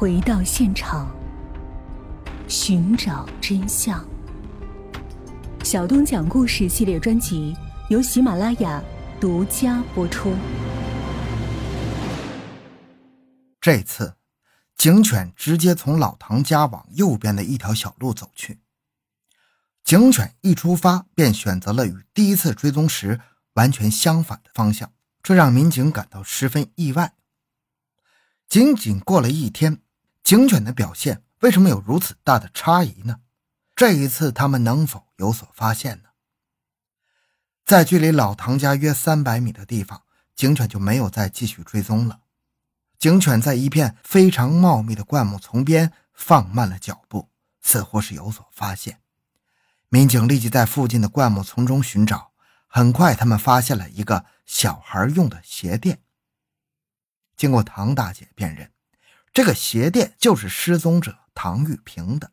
回到现场，寻找真相。小东讲故事系列专辑由喜马拉雅独家播出。这次，警犬直接从老唐家往右边的一条小路走去。警犬一出发便选择了与第一次追踪时完全相反的方向，这让民警感到十分意外。仅仅过了一天，警犬的表现为什么有如此大的差异呢？这一次，他们能否有所发现呢？在距离老唐家约三百米的地方，警犬就没有再继续追踪了。警犬在一片非常茂密的灌木丛边放慢了脚步，似乎是有所发现。民警立即在附近的灌木丛中寻找，很快他们发现了一个小孩用的鞋垫。经过唐大姐辨认，这个鞋垫就是失踪者唐玉平的。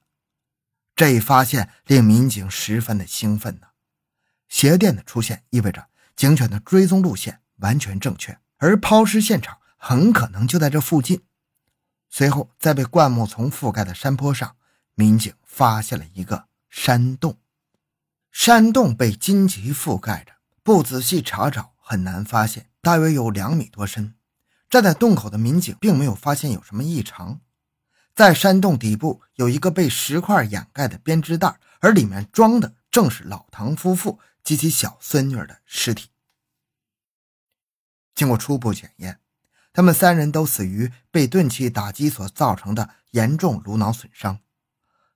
这一发现令民警十分的兴奋呢。鞋垫的出现意味着警犬的追踪路线完全正确，而抛尸现场很可能就在这附近。随后，在被灌木丛覆盖的山坡上，民警发现了一个山洞。山洞被荆棘覆盖着，不仔细查找很难发现，大约有两米多深。站在洞口的民警并没有发现有什么异常。在山洞底部有一个被石块掩盖的编织袋，而里面装的正是老唐夫妇及其小孙女的尸体。经过初步检验，他们三人都死于被钝器打击所造成的严重颅脑损伤。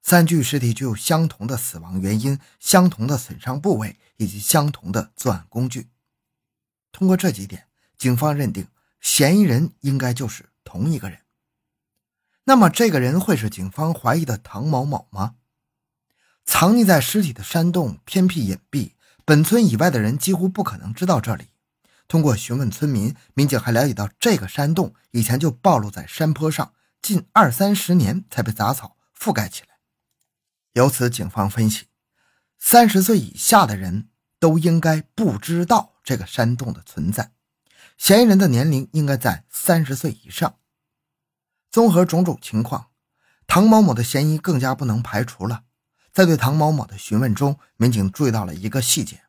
三具尸体具有相同的死亡原因、相同的损伤部位以及相同的作案工具。通过这几点，警方认定嫌疑人应该就是同一个人。那么，这个人会是警方怀疑的唐某某吗？藏匿在尸体的山洞偏僻隐蔽，本村以外的人几乎不可能知道这里。通过询问村民，民警还了解到，这个山洞以前就暴露在山坡上，近二三十年才被杂草覆盖起来。由此，警方分析，三十岁以下的人都应该不知道这个山洞的存在，嫌疑人的年龄应该在三十岁以上。综合种种情况，唐某某的嫌疑更加不能排除了。在对唐某某的询问中，民警注意到了一个细节：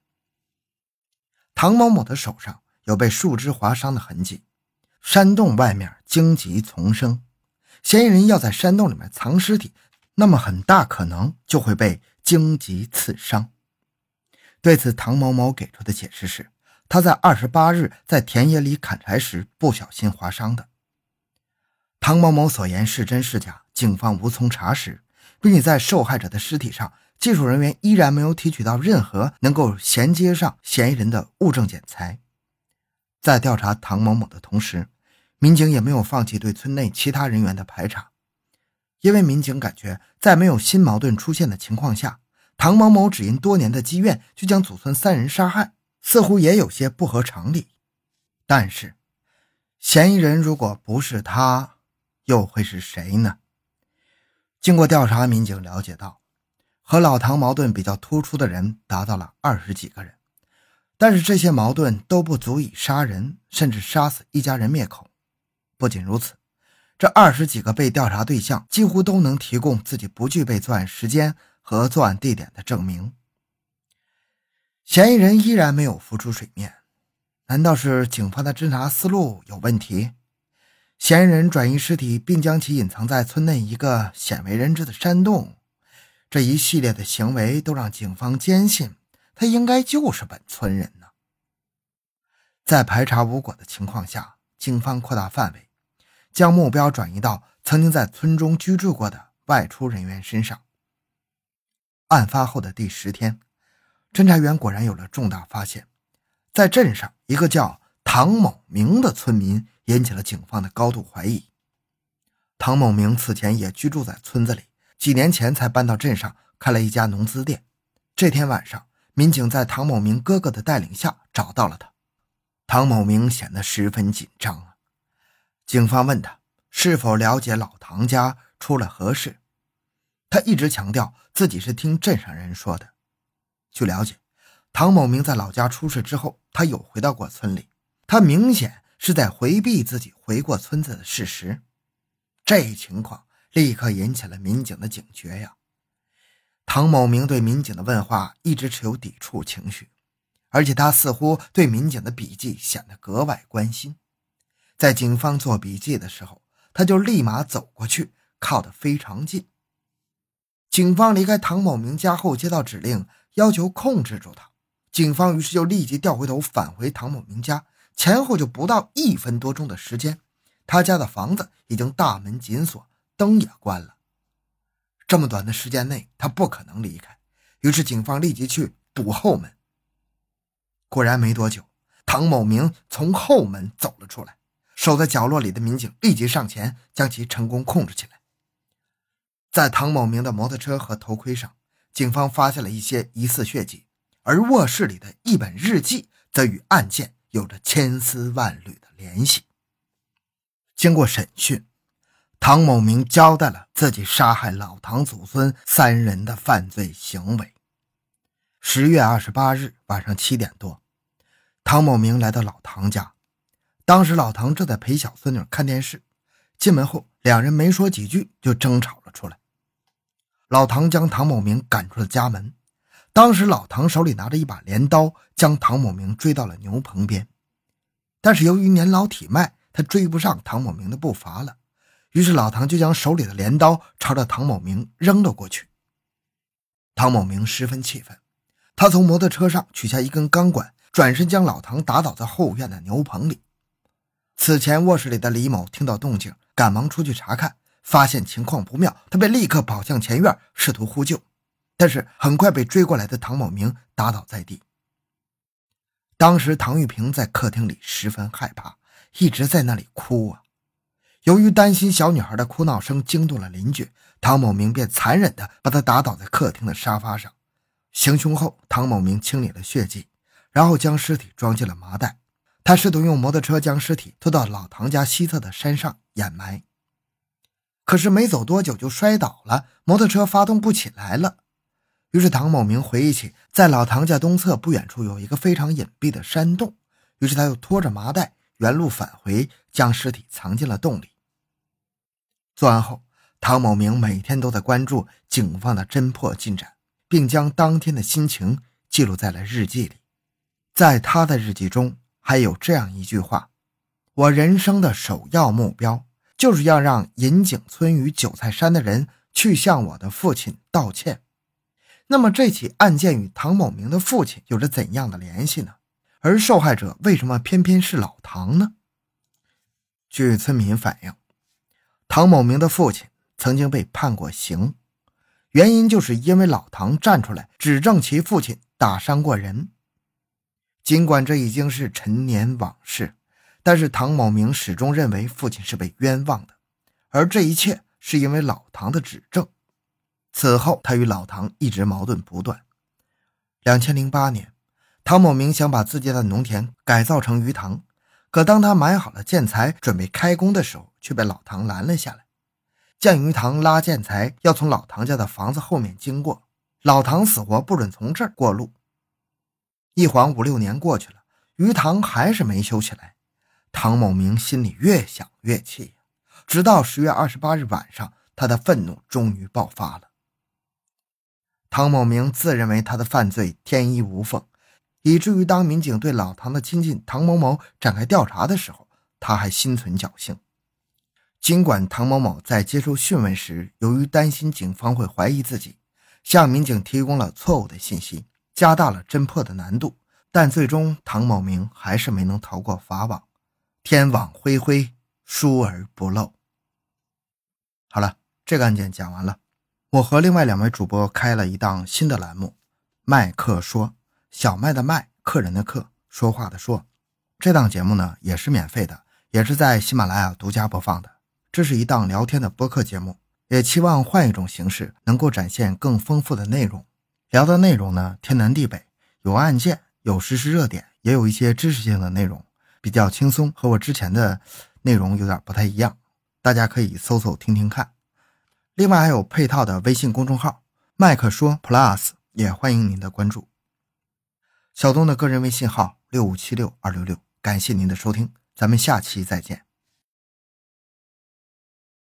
唐某某的手上有被树枝划伤的痕迹。山洞外面荆棘丛生，嫌疑人要在山洞里面藏尸体，那么很大可能就会被荆棘刺伤。对此，唐某某给出的解释是，他在二十八日在田野里砍柴时不小心划伤的。唐某某所言是真是假，警方无从查实，并且在受害者的尸体上，技术人员依然没有提取到任何能够衔接上嫌疑人的物证检材。在调查唐某某的同时，民警也没有放弃对村内其他人员的排查，因为民警感觉在没有新矛盾出现的情况下，唐某某只因多年的积怨就将祖孙三人杀害，似乎也有些不合常理。但是，嫌疑人如果不是他，又会是谁呢？经过调查，民警了解到，和老唐矛盾比较突出的人达到了二十几个人，但是这些矛盾都不足以杀人，甚至杀死一家人灭口。不仅如此，这二十几个被调查对象几乎都能提供自己不具备作案时间和作案地点的证明。嫌疑人依然没有浮出水面，难道是警方的侦查思路有问题？嫌疑人转移尸体，并将其隐藏在村内一个鲜为人知的山洞，这一系列的行为都让警方坚信他应该就是本村人呢。在排查无果的情况下，警方扩大范围，将目标转移到曾经在村中居住过的外出人员身上。案发后的第十天，侦查员果然有了重大发现，在镇上一个叫唐某明的村民。引起了警方的高度怀疑。唐某明此前也居住在村子里，几年前才搬到镇上开了一家农资店。这天晚上，民警在唐某明哥哥的带领下找到了他。唐某明显得十分紧张啊。警方问他是否了解老唐家出了何事，他一直强调自己是听镇上人说的。据了解，唐某明在老家出事之后，他有回到过村里，他明显。是在回避自己回过村子的事实。这一情况立刻引起了民警的警觉呀。唐某明对民警的问话一直持有抵触情绪，而且他似乎对民警的笔记显得格外关心。在警方做笔记的时候，他就立马走过去，靠得非常近。警方离开唐某明家后，接到指令，要求控制住他。警方于是就立即调回头，返回唐某明家。前后就不到一分多钟的时间，他家的房子已经大门紧锁，灯也关了。这么短的时间内，他不可能离开。于是警方立即去堵后门。果然没多久，唐某明从后门走了出来。守在角落里的民警立即上前，将其成功控制起来。在唐某明的摩托车和头盔上，警方发现了一些疑似血迹，而卧室里的一本日记则与案件有着千丝万缕的联系。经过审讯，唐某明交代了自己杀害老唐祖孙三人的犯罪行为。十月二十八日晚上七点多，唐某明来到老唐家。当时老唐正在陪小孙女看电视，进门后两人没说几句就争吵了出来。老唐将唐某明赶出了家门。当时老唐手里拿着一把镰刀，将唐某明追到了牛棚边。但是由于年老体迈，他追不上唐某明的步伐了。于是老唐就将手里的镰刀朝着唐某明扔了过去。唐某明十分气愤，他从摩托车上取下一根钢管，转身将老唐打倒在后院的牛棚里。此前卧室里的李某听到动静，赶忙出去查看，发现情况不妙，他便立刻跑向前院，试图呼救，但是很快被追过来的唐某明打倒在地。当时唐玉萍在客厅里十分害怕，一直在那里哭啊。由于担心小女孩的哭闹声惊动了邻居，唐某明便残忍地把她打倒在客厅的沙发上。行凶后，唐某明清理了血迹，然后将尸体装进了麻袋。他试图用摩托车将尸体拖到老唐家西侧的山上掩埋，可是没走多久就摔倒了，摩托车发动不起来了。于是唐某明回忆起，在老唐家东侧不远处有一个非常隐蔽的山洞，于是他又拖着麻袋原路返回，将尸体藏进了洞里。作案后，唐某明每天都在关注警方的侦破进展，并将当天的心情记录在了日记里。在他的日记中。还有这样一句话：“我人生的首要目标，就是要让银井村与韭菜山的人去向我的父亲道歉。”那么，这起案件与唐某明的父亲有着怎样的联系呢？而受害者为什么偏偏是老唐呢？据村民反映，唐某明的父亲曾经被判过刑，原因就是因为老唐站出来指证其父亲打伤过人。尽管这已经是陈年往事，但是唐某明始终认为父亲是被冤枉的，而这一切是因为老唐的指证。此后，他与老唐一直矛盾不断。两千零八年，唐某明想把自己的农田改造成鱼塘，可当他买好了建材准备开工的时候，却被老唐拦了下来。建鱼塘拉建材要从老唐家的房子后面经过，老唐死活不准从这儿过路。一晃五六年过去了，鱼塘还是没修起来。唐某明心里越想越气，直到十月二十八日晚上，他的愤怒终于爆发了。唐某明自认为他的犯罪天衣无缝，以至于当民警对老唐的亲戚唐某某展开调查的时候，他还心存侥幸。尽管唐某某在接受讯问时，由于担心警方会怀疑自己，向民警提供了错误的信息。加大了侦破的难度，但最终唐某明还是没能逃过法网。天网恢恢，疏而不漏。好了，这个案件讲完了。我和另外两位主播开了一档新的栏目——麦克说，小麦的麦，客人的客，说话的说。这档节目呢也是免费的，也是在喜马拉雅独家播放的。这是一档聊天的播客节目，也期望换一种形式，能够展现更丰富的内容。聊的内容呢，天南地北，有案件，有实时热点，也有一些知识性的内容，比较轻松，和我之前的内容有点不太一样，大家可以搜搜听听看。另外还有配套的微信公众号“麦克说 Plus”，也欢迎您的关注。小东的个人微信号六五七六二六六，感谢您的收听，咱们下期再见。